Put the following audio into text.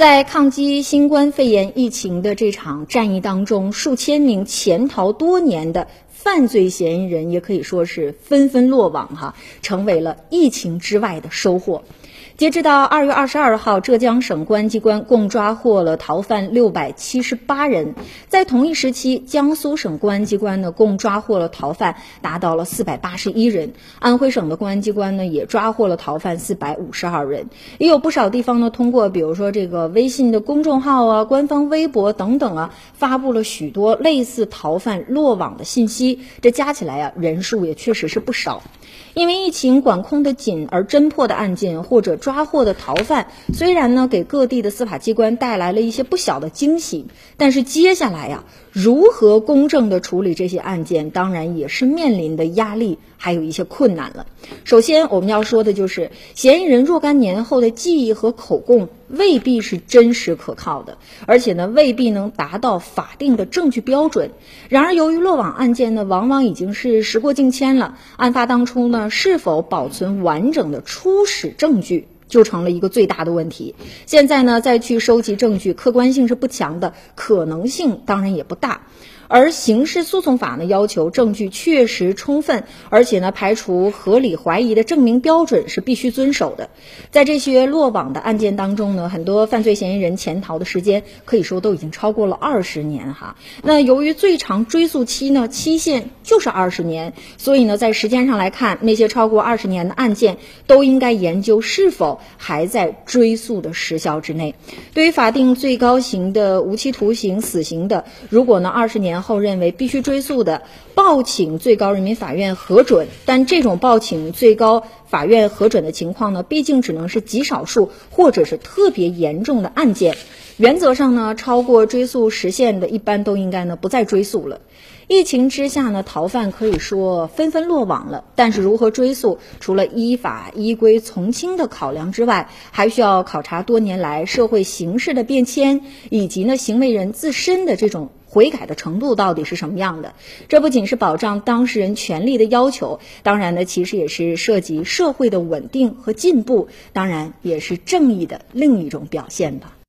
在抗击新冠肺炎疫情的这场战役当中，数千名潜逃多年的犯罪嫌疑人也可以说是纷纷落网，哈，成为了疫情之外的收获。截止到二月二十二号，浙江省公安机关共抓获了逃犯六百七十八人。在同一时期，江苏省公安机关呢共抓获了逃犯达到了四百八十一人。安徽省的公安机关呢也抓获了逃犯四百五十二人。也有不少地方呢通过比如说这个微信的公众号啊、官方微博等等啊，发布了许多类似逃犯落网的信息。这加起来呀，人数也确实是不少。因为疫情管控的紧而侦破的案件或者抓获的逃犯，虽然呢给各地的司法机关带来了一些不小的惊喜，但是接下来呀，如何公正的处理这些案件，当然也是面临的压力，还有一些困难了。首先我们要说的就是，嫌疑人若干年后的记忆和口供未必是真实可靠的，而且呢未必能达到法定的证据标准。然而由于落网案件呢，往往已经是时过境迁了，案发当初呢。是否保存完整的初始证据，就成了一个最大的问题。现在呢，再去收集证据，客观性是不强的，可能性当然也不大。而刑事诉讼法呢，要求证据确实充分，而且呢，排除合理怀疑的证明标准是必须遵守的。在这些落网的案件当中呢，很多犯罪嫌疑人潜逃的时间可以说都已经超过了二十年哈。那由于最长追诉期呢，期限就是二十年，所以呢，在时间上来看，那些超过二十年的案件都应该研究是否还在追诉的时效之内。对于法定最高刑的无期徒刑、死刑的，如果呢二十年。后认为必须追诉的，报请最高人民法院核准，但这种报请最高法院核准的情况呢，毕竟只能是极少数或者是特别严重的案件。原则上呢，超过追诉时限的，一般都应该呢不再追诉了。疫情之下呢，逃犯可以说纷纷落网了，但是如何追诉，除了依法依规从轻的考量之外，还需要考察多年来社会形势的变迁，以及呢行为人自身的这种。悔改的程度到底是什么样的？这不仅是保障当事人权利的要求，当然呢，其实也是涉及社会的稳定和进步，当然也是正义的另一种表现吧。